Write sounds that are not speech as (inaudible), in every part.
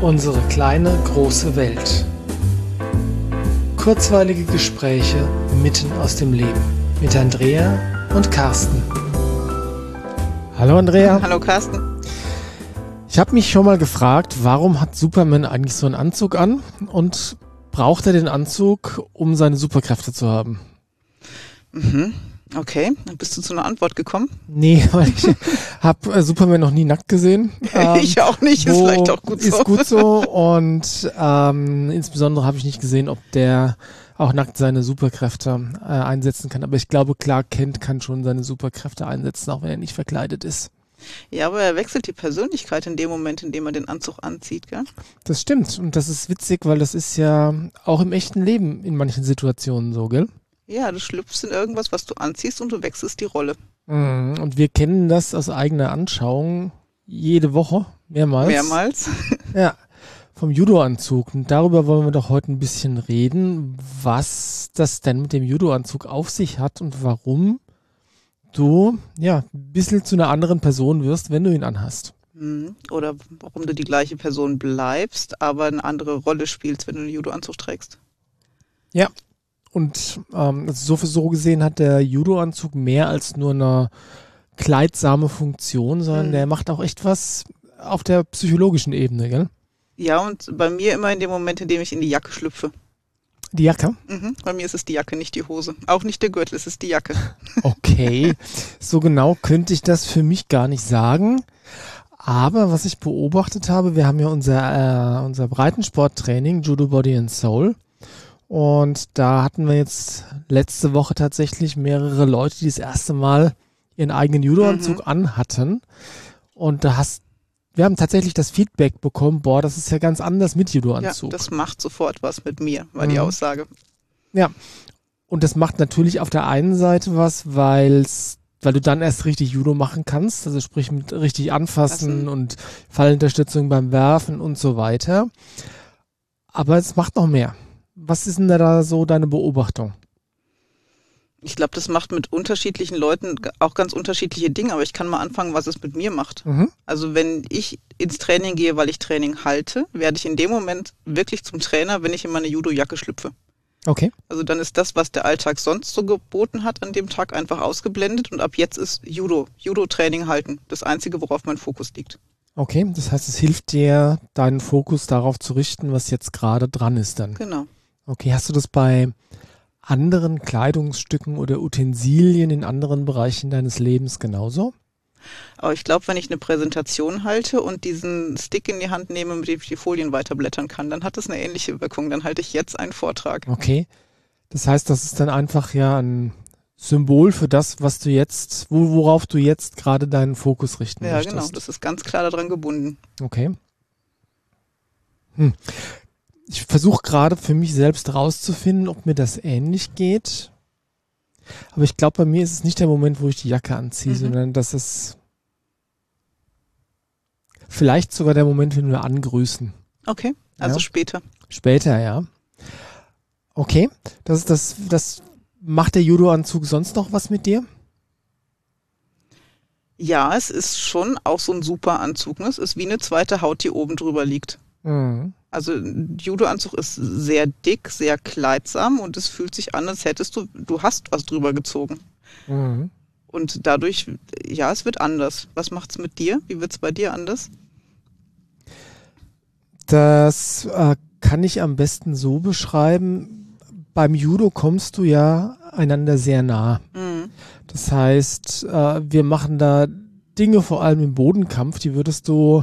Unsere kleine, große Welt. Kurzweilige Gespräche mitten aus dem Leben mit Andrea und Carsten. Hallo Andrea. Hallo Carsten. Ich habe mich schon mal gefragt, warum hat Superman eigentlich so einen Anzug an und braucht er den Anzug, um seine Superkräfte zu haben? Mhm. Okay, dann bist du zu einer Antwort gekommen. Nee, (laughs) weil ich habe äh, Superman noch nie nackt gesehen. (laughs) Ähm, ich auch nicht, ist vielleicht auch gut so. Ist gut so (laughs) und ähm, insbesondere habe ich nicht gesehen, ob der auch nackt seine Superkräfte äh, einsetzen kann. Aber ich glaube, Clark Kent kann schon seine Superkräfte einsetzen, auch wenn er nicht verkleidet ist. Ja, aber er wechselt die Persönlichkeit in dem Moment, in dem er den Anzug anzieht, gell? Das stimmt. Und das ist witzig, weil das ist ja auch im echten Leben in manchen Situationen so, gell? Ja, du schlüpfst in irgendwas, was du anziehst und du wechselst die Rolle. Mhm. Und wir kennen das aus eigener Anschauung jede Woche, mehrmals. Mehrmals. (laughs) ja, vom Judo-Anzug. Und darüber wollen wir doch heute ein bisschen reden, was das denn mit dem Judo-Anzug auf sich hat und warum du, ja, ein bisschen zu einer anderen Person wirst, wenn du ihn anhast. Mhm. Oder warum du die gleiche Person bleibst, aber eine andere Rolle spielst, wenn du einen Judo-Anzug trägst. Ja, und ähm, also so, so gesehen hat der Judo-Anzug mehr als nur eine kleidsame Funktion, sondern mhm. der macht auch echt was auf der psychologischen Ebene, gell? Ja, und bei mir immer in dem Moment, in dem ich in die Jacke schlüpfe. Die Jacke? Mhm, bei mir ist es die Jacke, nicht die Hose. Auch nicht der Gürtel, es ist die Jacke. (laughs) Okay, so genau könnte ich das für mich gar nicht sagen. Aber was ich beobachtet habe, wir haben ja unser, äh, unser Breitensporttraining, Judo Body and Soul. Und da hatten wir jetzt letzte Woche tatsächlich mehrere Leute, die das erste Mal ihren eigenen Judo-Anzug mhm. anhatten. Und da hast, wir haben tatsächlich das Feedback bekommen, boah, das ist ja ganz anders mit Judo-Anzug. Ja, das macht sofort was mit mir, war mhm. die Aussage. Ja. Und das macht natürlich auf der einen Seite was, weil's, weil du dann erst richtig Judo machen kannst, also sprich mit richtig anfassen Lassen. und Fallunterstützung beim Werfen und so weiter. Aber es macht noch mehr. Was ist denn da so deine Beobachtung? Ich glaube, das macht mit unterschiedlichen Leuten auch ganz unterschiedliche Dinge, aber ich kann mal anfangen, was es mit mir macht. Mhm. Also wenn ich ins Training gehe, weil ich Training halte, werde ich in dem Moment wirklich zum Trainer, wenn ich in meine Judo-Jacke schlüpfe. Okay. Also dann ist das, was der Alltag sonst so geboten hat, an dem Tag einfach ausgeblendet und ab jetzt ist Judo, Judo-Training halten, das Einzige, worauf mein Fokus liegt. Okay, das heißt, es hilft dir, deinen Fokus darauf zu richten, was jetzt gerade dran ist dann. Genau. Okay, hast du das bei anderen Kleidungsstücken oder Utensilien in anderen Bereichen deines Lebens genauso? Aber ich glaube, wenn ich eine Präsentation halte und diesen Stick in die Hand nehme, mit dem ich die Folien weiterblättern kann, dann hat das eine ähnliche Wirkung. Dann halte ich jetzt einen Vortrag. Okay. Das heißt, das ist dann einfach ja ein Symbol für das, was du jetzt, worauf du jetzt gerade deinen Fokus richten ja, möchtest. Ja, genau. Das ist ganz klar daran gebunden. Okay. Hm ich versuche gerade für mich selbst rauszufinden, ob mir das ähnlich geht. Aber ich glaube, bei mir ist es nicht der Moment, wo ich die Jacke anziehe, mhm. sondern dass es vielleicht sogar der Moment, wenn wir angrüßen. Okay, also ja? später. Später, ja. Okay, das ist das, das macht der Judo-Anzug sonst noch was mit dir? Ja, es ist schon auch so ein super Anzug. Ne? Es ist wie eine zweite Haut, die oben drüber liegt. Mhm. Also Judo-Anzug ist sehr dick, sehr kleidsam und es fühlt sich an, als hättest du, du hast was drüber gezogen. Mhm. Und dadurch, ja, es wird anders. Was macht es mit dir? Wie wird es bei dir anders? Das äh, kann ich am besten so beschreiben. Beim Judo kommst du ja einander sehr nah. Mhm. Das heißt, äh, wir machen da Dinge, vor allem im Bodenkampf, die würdest du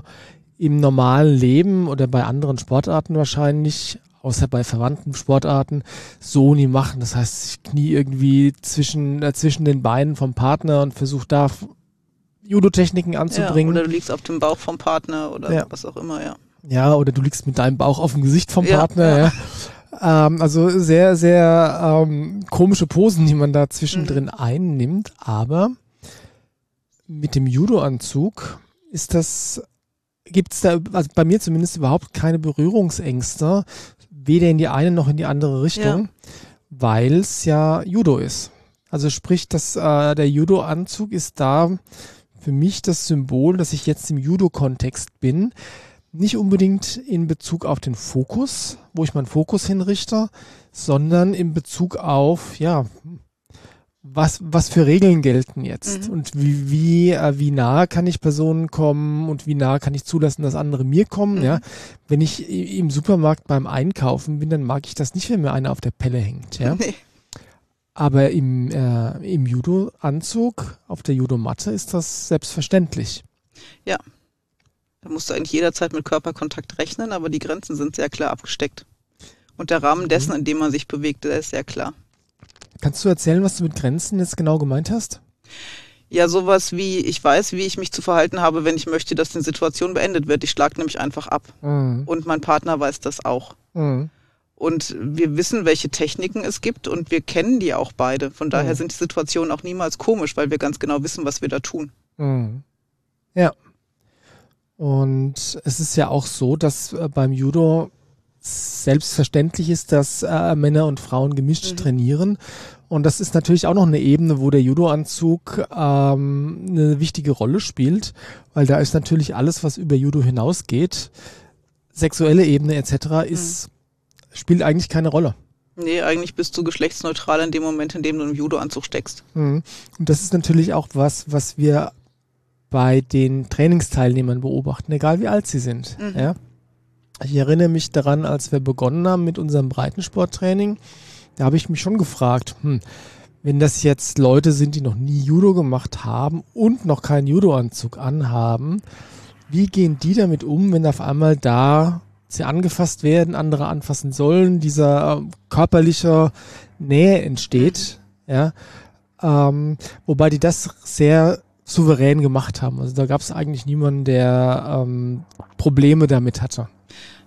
im normalen Leben oder bei anderen Sportarten wahrscheinlich, außer bei verwandten Sportarten, so nie machen. Das heißt, ich knie irgendwie zwischen, äh, zwischen den Beinen vom Partner und versuche da Judo-Techniken anzubringen. Ja, oder du liegst auf dem Bauch vom Partner oder ja. was auch immer, ja. Ja, oder du liegst mit deinem Bauch auf dem Gesicht vom ja, Partner, ja. Ähm, also sehr, sehr ähm, komische Posen, die man da zwischendrin mhm. einnimmt, aber mit dem Judo-Anzug ist das gibt es da, also bei mir zumindest überhaupt keine Berührungsängste, weder in die eine noch in die andere Richtung, ja. weil es ja Judo ist. Also sprich, dass äh, der Judo-Anzug ist da für mich das Symbol, dass ich jetzt im Judo-Kontext bin. nicht unbedingt in Bezug auf den Fokus, wo ich meinen Fokus hinrichte, sondern in Bezug auf, ja, was, was für Regeln gelten jetzt mhm. und wie, wie, äh, wie nah kann ich Personen kommen und wie nah kann ich zulassen, dass andere mir kommen, mhm. ja. Wenn ich im Supermarkt beim Einkaufen bin, dann mag ich das nicht, wenn mir einer auf der Pelle hängt, ja. (laughs) Nee. Aber im, äh, im Judo-Anzug, auf der Judo-Matte ist das selbstverständlich. Ja. Da musst du eigentlich jederzeit mit Körperkontakt rechnen, aber die Grenzen sind sehr klar abgesteckt. Und der Rahmen dessen, mhm. in dem man sich bewegt, der ist sehr klar. Kannst du erzählen, was du mit Grenzen jetzt genau gemeint hast? Ja, sowas wie, ich weiß, wie ich mich zu verhalten habe, wenn ich möchte, dass die Situation beendet wird. Ich schlage nämlich einfach ab. Mhm. Und mein Partner weiß das auch. Mhm. Und wir wissen, welche Techniken es gibt und wir kennen die auch beide. Von daher mhm. sind die Situationen auch niemals komisch, weil wir ganz genau wissen, was wir da tun. Mhm. Ja. Und es ist ja auch so, dass äh, beim Judo selbstverständlich ist, dass äh, Männer und Frauen gemischt mhm. trainieren. Und das ist natürlich auch noch eine Ebene, wo der Judo-Anzug ähm, eine wichtige Rolle spielt, weil da ist natürlich alles, was über Judo hinausgeht, sexuelle Ebene etc., ist, mhm. spielt eigentlich keine Rolle. Nee, eigentlich bist du geschlechtsneutral in dem Moment, in dem du im Judo-Anzug steckst. Mhm. Und das ist natürlich auch was, was wir bei den Trainingsteilnehmern beobachten, egal wie alt sie sind. Mhm. Ja? Ich erinnere mich daran, als wir begonnen haben mit unserem Breitensporttraining, da habe ich mich schon gefragt, hm, wenn das jetzt Leute sind, die noch nie Judo gemacht haben und noch keinen Judo-Anzug anhaben, wie gehen die damit um, wenn auf einmal da sie angefasst werden, andere anfassen sollen, dieser äh, körperliche Nähe entsteht, ja, ähm, wobei die das sehr souverän gemacht haben. Also da gab es eigentlich niemanden, der ähm, Probleme damit hatte.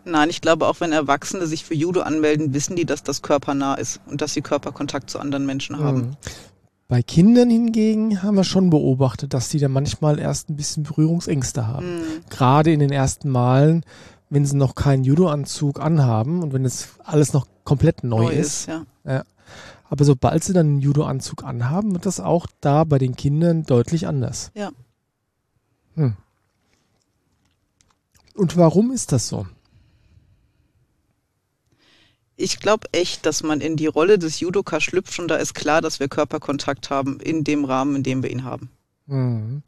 Nein, ich glaube, auch wenn Erwachsene sich für Judo anmelden, wissen die, dass das körpernah ist und dass sie Körperkontakt zu anderen Menschen haben. Mhm. Bei Kindern hingegen haben wir schon beobachtet, dass die da manchmal erst ein bisschen Berührungsängste haben. Mhm. Gerade in den ersten Malen, wenn sie noch keinen Judo-Anzug anhaben und wenn es alles noch komplett neu, neu ist. ist ja. ja. Aber sobald sie dann einen Judo-Anzug anhaben, wird das auch da bei den Kindern deutlich anders. Ja. Hm. Und warum ist das so? Ich glaube echt, dass man in die Rolle des Judoka schlüpft und da ist klar, dass wir Körperkontakt haben in dem Rahmen, in dem wir ihn haben. Mhm.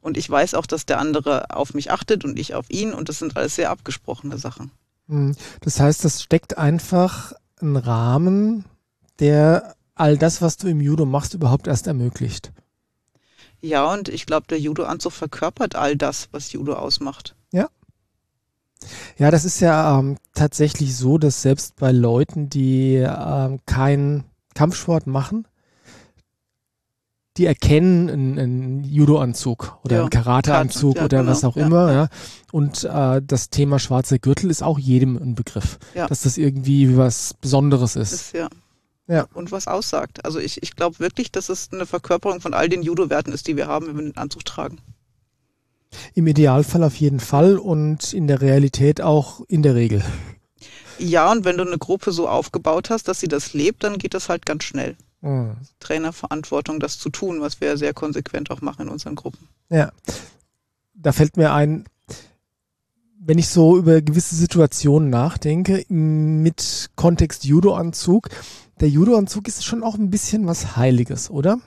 Und ich weiß auch, dass der andere auf mich achtet und ich auf ihn und das sind alles sehr abgesprochene Sachen. Mhm. Das heißt, das steckt einfach ein Rahmen, der all das, was du im Judo machst, überhaupt erst ermöglicht. Ja, und ich glaube, der Judo-Anzug verkörpert all das, was Judo ausmacht. Ja. Ja, das ist ja ähm, tatsächlich so, dass selbst bei Leuten, die ähm, keinen Kampfsport machen, die erkennen einen, einen Judo-Anzug oder ja, einen Karate-Anzug ja, oder genau, was auch ja, immer. Ja. Und äh, das Thema schwarzer Gürtel ist auch jedem ein Begriff, dass das irgendwie was Besonderes ist. ist ja. Ja. Und was aussagt. Also ich, ich glaube wirklich, dass es eine Verkörperung von all den Judo-Werten ist, die wir haben, wenn wir den Anzug tragen. Im Idealfall auf jeden Fall und in der Realität auch in der Regel. Ja, und wenn du eine Gruppe so aufgebaut hast, dass sie das lebt, dann geht das halt ganz schnell. Mhm. Trainerverantwortung, das zu tun, was wir ja sehr konsequent auch machen in unseren Gruppen. Ja. Da fällt mir ein, wenn ich so über gewisse Situationen nachdenke, mit Kontext Judo-Anzug, der Judo-Anzug ist schon auch ein bisschen was Heiliges, oder?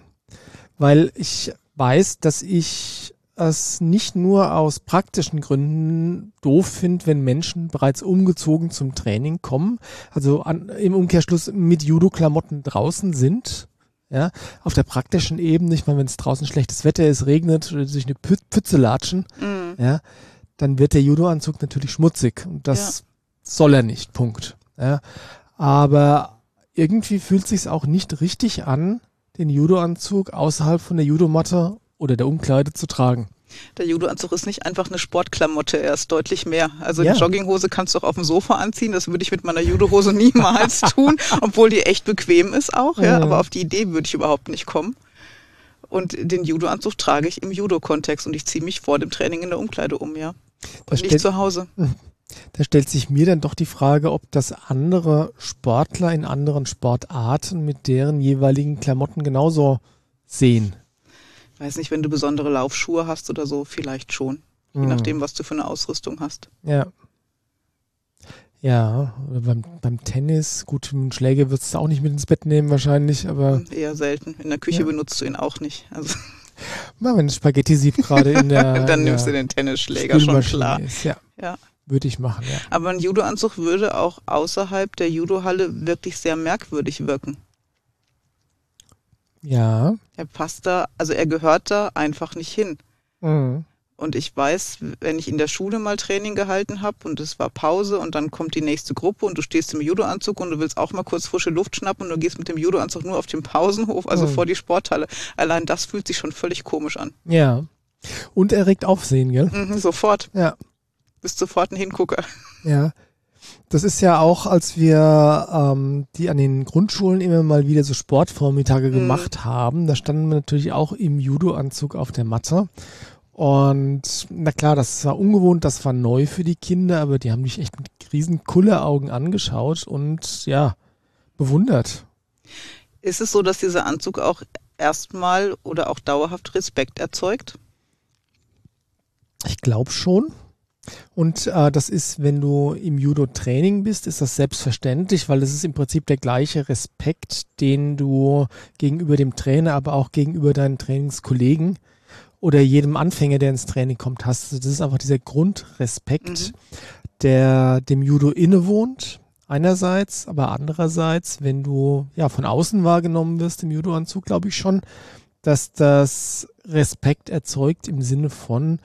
Weil ich weiß, dass ich es nicht nur aus praktischen Gründen doof finde, wenn Menschen bereits umgezogen zum Training kommen, also an, im Umkehrschluss mit Judo-Klamotten draußen sind. Ja, auf der praktischen Ebene, ich meine, wenn es draußen schlechtes Wetter ist, regnet oder sich eine Pütze latschen, mhm. ja, dann wird der Judo-Anzug natürlich schmutzig und das ja. soll er nicht. Punkt. Ja, aber irgendwie fühlt sich's auch nicht richtig an, den Judo-Anzug außerhalb von der Judomatte oder der Umkleide zu tragen. Der Judo-Anzug ist nicht einfach eine Sportklamotte, er ist deutlich mehr. Also ja. die Jogginghose kannst du auch auf dem Sofa anziehen, das würde ich mit meiner Judo-Hose niemals (laughs) tun, obwohl die echt bequem ist auch, ja, aber auf die Idee würde ich überhaupt nicht kommen. Und den Judo-Anzug trage ich im Judo-Kontext und ich ziehe mich vor dem Training in der Umkleide um, ja. Und nicht zu Hause. (laughs) Da stellt sich mir dann doch die Frage, ob das andere Sportler in anderen Sportarten mit deren jeweiligen Klamotten genauso sehen weiß nicht, wenn du besondere Laufschuhe hast oder so, vielleicht schon. je mhm. nachdem, was du für eine Ausrüstung hast. Ja. Ja, beim, beim Tennis, gut, einen Schläger würdest du auch nicht mit ins Bett nehmen wahrscheinlich, aber. Eher selten. In der Küche ja. benutzt du ihn auch nicht. Also. (laughs) Mal, wenn Spaghetti sieht gerade in der. (laughs) Dann nimmst du den Tennisschläger schon klar. Ist, ja. ja. Würde ich machen, ja. Aber ein Judo-Anzug würde auch außerhalb der Judo-Halle wirklich sehr merkwürdig wirken. Ja. Er passt da, also er gehört da einfach nicht hin. Mhm. Und ich weiß, wenn ich in der Schule mal Training gehalten habe und es war Pause und dann kommt die nächste Gruppe und du stehst im Judoanzug und du willst auch mal kurz frische Luft schnappen und du gehst mit dem Judoanzug nur auf den Pausenhof, also mhm. vor die Sporthalle. Allein das fühlt sich schon völlig komisch an. Ja. Und er regt Aufsehen, gell? Mhm, sofort. Ja. Bist sofort ein Hingucker. Ja. Das ist ja auch, als wir ähm, die an den Grundschulen immer mal wieder so Sportvormittage mhm. gemacht haben, da standen wir natürlich auch im Judoanzug auf der Matte und na klar, das war ungewohnt, das war neu für die Kinder, aber die haben mich echt mit riesen Kulleraugen angeschaut und ja, bewundert. Ist es so, dass dieser Anzug auch erstmal oder auch dauerhaft Respekt erzeugt? Ich glaube schon. Und äh, das ist, wenn du im Judo-Training bist, ist das selbstverständlich, weil es ist im Prinzip der gleiche Respekt, den du gegenüber dem Trainer, aber auch gegenüber deinen Trainingskollegen oder jedem Anfänger, der ins Training kommt, hast. Das ist einfach dieser Grundrespekt, mhm. der dem Judo innewohnt. Einerseits, aber andererseits, wenn du ja von außen wahrgenommen wirst im Judo-Anzug, glaube ich schon, dass das Respekt erzeugt im Sinne von,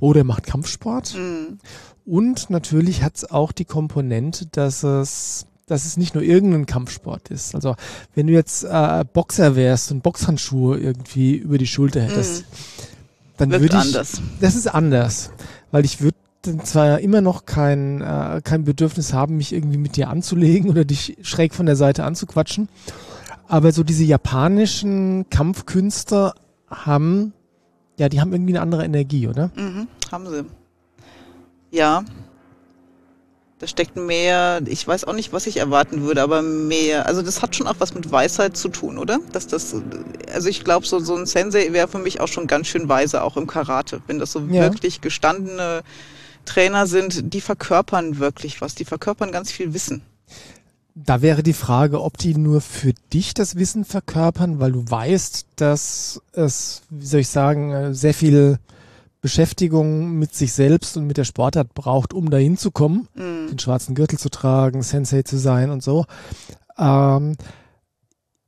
oh, der macht Kampfsport. Mhm. Und natürlich hat es auch die Komponente, dass es dass es nicht nur irgendein Kampfsport ist. Also wenn du jetzt äh, Boxer wärst und Boxhandschuhe irgendwie über die Schulter hättest, mm. dann würde ich. anders. Das ist anders, weil ich würde zwar immer noch kein, äh, kein Bedürfnis haben, mich irgendwie mit dir anzulegen oder dich schräg von der Seite anzuquatschen, aber so diese japanischen Kampfkünstler haben, ja, die haben irgendwie eine andere Energie, oder? Mhm, haben sie. Ja, da steckt mehr, ich weiß auch nicht, was ich erwarten würde, aber mehr, also das hat schon auch was mit Weisheit zu tun, oder? Dass das, also ich glaube, so, so ein Sensei wäre für mich auch schon ganz schön weise, auch im Karate. Wenn das so ja. wirklich gestandene Trainer sind, die verkörpern wirklich was, die verkörpern ganz viel Wissen. Da wäre die Frage, ob die nur für dich das Wissen verkörpern, weil du weißt, dass es, wie soll ich sagen, sehr viel Beschäftigung mit sich selbst und mit der Sportart braucht, um dahin zu kommen, mhm. den schwarzen Gürtel zu tragen, Sensei zu sein und so. Ähm,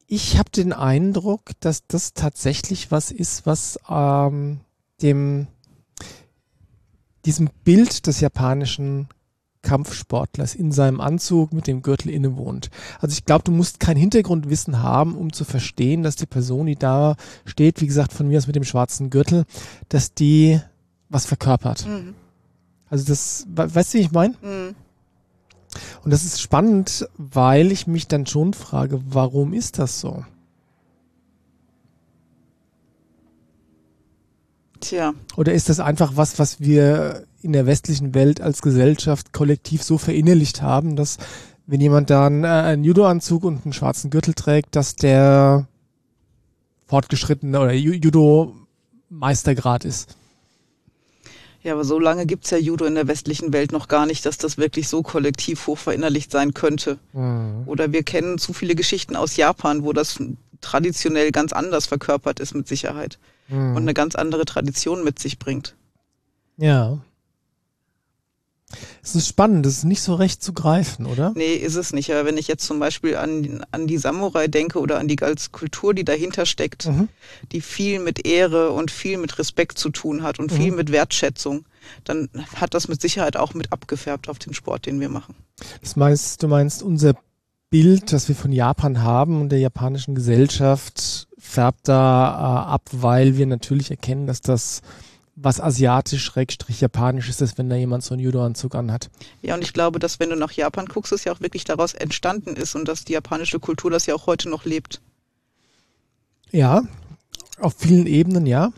ich habe den Eindruck, dass das tatsächlich was ist, was ähm, dem diesem Bild des japanischen Kampfsportlers in seinem Anzug mit dem Gürtel innewohnt. Also ich glaube, du musst kein Hintergrundwissen haben, um zu verstehen, dass die Person, die da steht, wie gesagt, von mir aus mit dem schwarzen Gürtel, dass die was verkörpert. Mhm. Also das, weißt du, wie ich meine? Mhm. Und das ist spannend, weil ich mich dann schon frage, warum ist das so? Tja. Oder ist das einfach was, was wir in der westlichen Welt als Gesellschaft kollektiv so verinnerlicht haben, dass wenn jemand da einen, äh, einen Judo-Anzug und einen schwarzen Gürtel trägt, dass der fortgeschrittene oder Judo-Meistergrad ist? Ja, aber so lange gibt's ja Judo in der westlichen Welt noch gar nicht, dass das wirklich so kollektiv hoch verinnerlicht sein könnte. Mhm. Oder wir kennen zu viele Geschichten aus Japan, wo das traditionell ganz anders verkörpert ist mit Sicherheit mhm. und eine ganz andere Tradition mit sich bringt. Ja. Es ist spannend, es ist nicht so recht zu greifen, oder? Nee, ist es nicht. Aber wenn ich jetzt zum Beispiel an, an die Samurai denke oder an die ganze Kultur, die dahinter steckt, mhm. die viel mit Ehre und viel mit Respekt zu tun hat und mhm. viel mit Wertschätzung, dann hat das mit Sicherheit auch mit abgefärbt auf den Sport, den wir machen. Das meinst, du meinst, unser Bild, das wir von Japan haben und der japanischen Gesellschaft färbt da äh, ab, weil wir natürlich erkennen, dass das was asiatisch-japanisch ist, ist, wenn da jemand so einen Judo-Anzug anhat. Ja, und ich glaube, dass wenn du nach Japan guckst, es ja auch wirklich daraus entstanden ist und dass die japanische Kultur das ja auch heute noch lebt. Ja, auf vielen Ebenen, ja.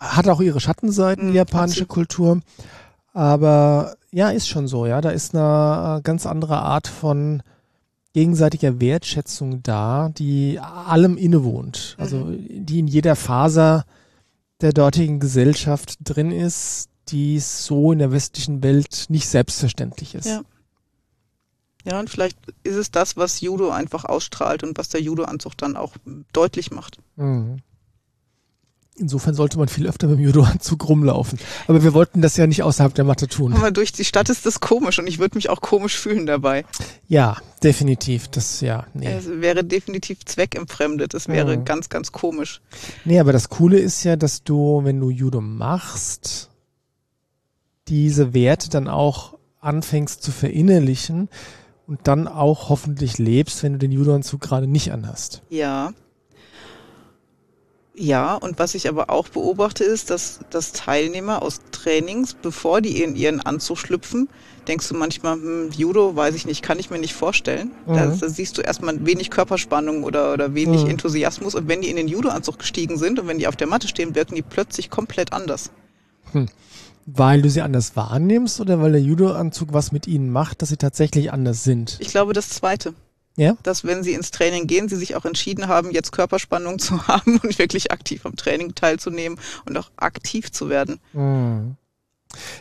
Hat auch ihre Schattenseiten, die mhm, japanische Kultur. Aber ja, ist schon so, ja. Da ist eine ganz andere Art von gegenseitiger Wertschätzung da, die allem innewohnt. Also, mhm. die in jeder Faser der dortigen Gesellschaft drin ist, die so in der westlichen Welt nicht selbstverständlich ist. Ja. Ja, und vielleicht ist es das, was Judo einfach ausstrahlt und was der Judo-Anzug dann auch deutlich macht. Mhm. Insofern sollte man viel öfter mit dem Judo-Anzug rumlaufen. Aber wir wollten das ja nicht außerhalb der Matte tun. Aber durch die Stadt ist das komisch und ich würde mich auch komisch fühlen dabei. Ja, definitiv. Das, ja, nee. Es wäre definitiv zweckentfremdet. Es wäre mhm. ganz, ganz komisch. Nee, aber das Coole ist ja, dass du, wenn du Judo machst, diese Werte dann auch anfängst zu verinnerlichen und dann auch hoffentlich lebst, wenn du den Judo-Anzug gerade nicht anhast. Ja, ja, und was ich aber auch beobachte, ist, dass, dass Teilnehmer aus Trainings, bevor die in ihren Anzug schlüpfen, denkst du manchmal, hm, Judo, weiß ich nicht, kann ich mir nicht vorstellen. Mhm. Da, da, siehst du erstmal wenig Körperspannung oder, oder wenig mhm. Enthusiasmus. Und wenn die in den Judo-Anzug gestiegen sind und wenn die auf der Matte stehen, wirken die plötzlich komplett anders. Hm. Weil du sie anders wahrnimmst oder weil der Judo-Anzug was mit ihnen macht, dass sie tatsächlich anders sind? Ich glaube, das Zweite. Ja? Dass wenn sie ins Training gehen, sie sich auch entschieden haben, jetzt Körperspannung (laughs) zu haben und wirklich aktiv am Training teilzunehmen und auch aktiv zu werden. Mhm.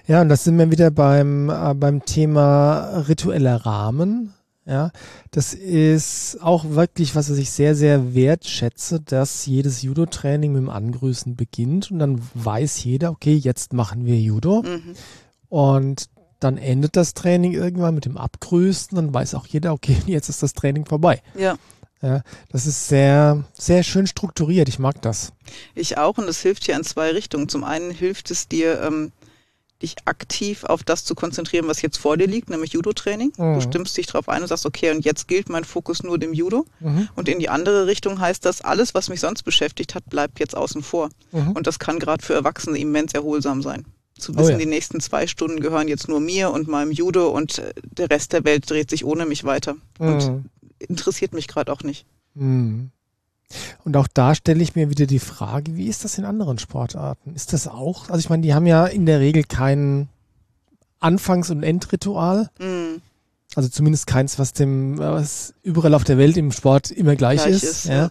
Ja, und das sind wir wieder beim, äh, beim Thema ritueller Rahmen. Ja, das ist auch wirklich, was ich sehr, sehr wertschätze, dass jedes Judo-Training mit dem Angrüßen beginnt und dann weiß jeder, okay, jetzt machen wir Judo. Mhm. Und dann endet das Training irgendwann mit dem Abgrüßen, dann weiß auch jeder, okay, (laughs) jetzt ist das Training vorbei. Ja. Ja, das ist sehr, sehr schön strukturiert. Ich mag das. Ich auch und es hilft hier in zwei Richtungen. Zum einen hilft es dir, ähm, dich aktiv auf das zu konzentrieren, was jetzt vor dir liegt, nämlich Judo-Training. Mhm. Du stimmst dich darauf ein und sagst, okay, und jetzt gilt mein Fokus nur dem Judo. Mhm. Und in die andere Richtung heißt das, alles, was mich sonst beschäftigt hat, bleibt jetzt außen vor. Mhm. Und das kann gerade für Erwachsene immens erholsam sein zu wissen, oh ja. die nächsten zwei Stunden gehören jetzt nur mir und meinem Judo und äh, der Rest der Welt dreht sich ohne mich weiter. Mhm. Und interessiert mich gerade auch nicht. Mhm. Und auch da stelle ich mir wieder die Frage, wie ist das in anderen Sportarten? Ist das auch, also ich meine, die haben ja in der Regel kein Anfangs- und Endritual. Mhm. Also zumindest keins, was dem, was überall auf der Welt im Sport immer gleich, gleich ist. ist ja.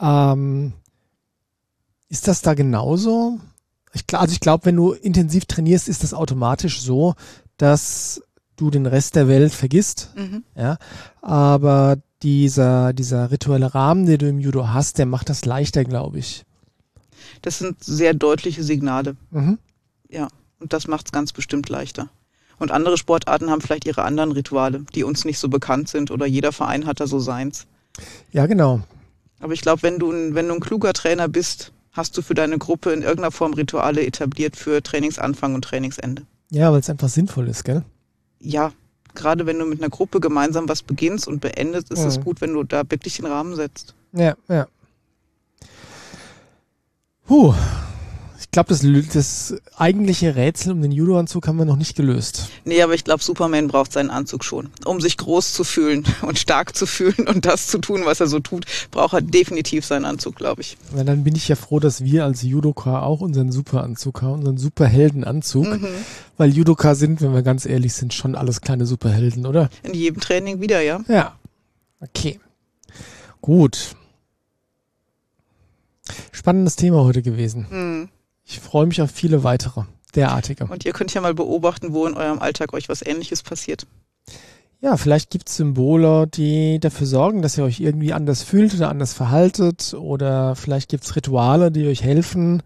Ja. Ähm, ist das da genauso? Ich, also ich glaube, wenn du intensiv trainierst, ist das automatisch so, dass du den Rest der Welt vergisst. Mhm. Ja, aber dieser, dieser rituelle Rahmen, den du im Judo hast, der macht das leichter, glaube ich. Das sind sehr deutliche Signale. Mhm. Ja, und das macht es ganz bestimmt leichter. Und andere Sportarten haben vielleicht ihre anderen Rituale, die uns nicht so bekannt sind oder jeder Verein hat da so seins. Ja, genau. Aber ich glaube, wenn du, wenn du ein kluger Trainer bist, hast du für deine Gruppe in irgendeiner Form Rituale etabliert für Trainingsanfang und Trainingsende. Ja, weil es einfach sinnvoll ist, gell? Ja, gerade wenn du mit einer Gruppe gemeinsam was beginnst und beendest, ist mhm. es gut, wenn du da wirklich den Rahmen setzt. Ja, ja. Puh, glaube, das, das eigentliche Rätsel um den Judo-Anzug haben wir noch nicht gelöst. Nee, aber ich glaube, Superman braucht seinen Anzug schon. Um sich groß zu fühlen (laughs) und stark zu fühlen und das zu tun, was er so tut, braucht er definitiv seinen Anzug, glaube ich. Na, dann bin ich ja froh, dass wir als Judoka auch unseren Superanzug haben, unseren Superheldenanzug. Mhm. Weil Judoka sind, wenn wir ganz ehrlich sind, schon alles kleine Superhelden, oder? In jedem Training wieder, ja. Ja. Okay. Gut. Spannendes Thema heute gewesen. Mhm. Ich freue mich auf viele weitere derartige. Und ihr könnt ja mal beobachten, wo in eurem Alltag euch was Ähnliches passiert. Ja, vielleicht gibt es Symbole, die dafür sorgen, dass ihr euch irgendwie anders fühlt oder anders verhaltet. Oder vielleicht gibt es Rituale, die euch helfen,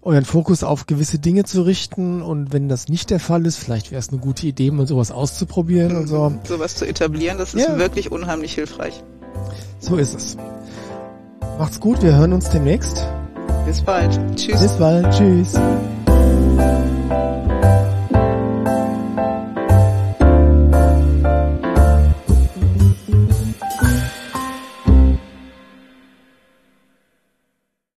euren Fokus auf gewisse Dinge zu richten. Und wenn das nicht der Fall ist, vielleicht wäre es eine gute Idee, mal sowas auszuprobieren mhm. und so. Sowas zu etablieren, das ist ja. wirklich unheimlich hilfreich. So ist es. Macht's gut, wir hören uns demnächst. Bis bald. Tschüss. Bis bald. Tschüss.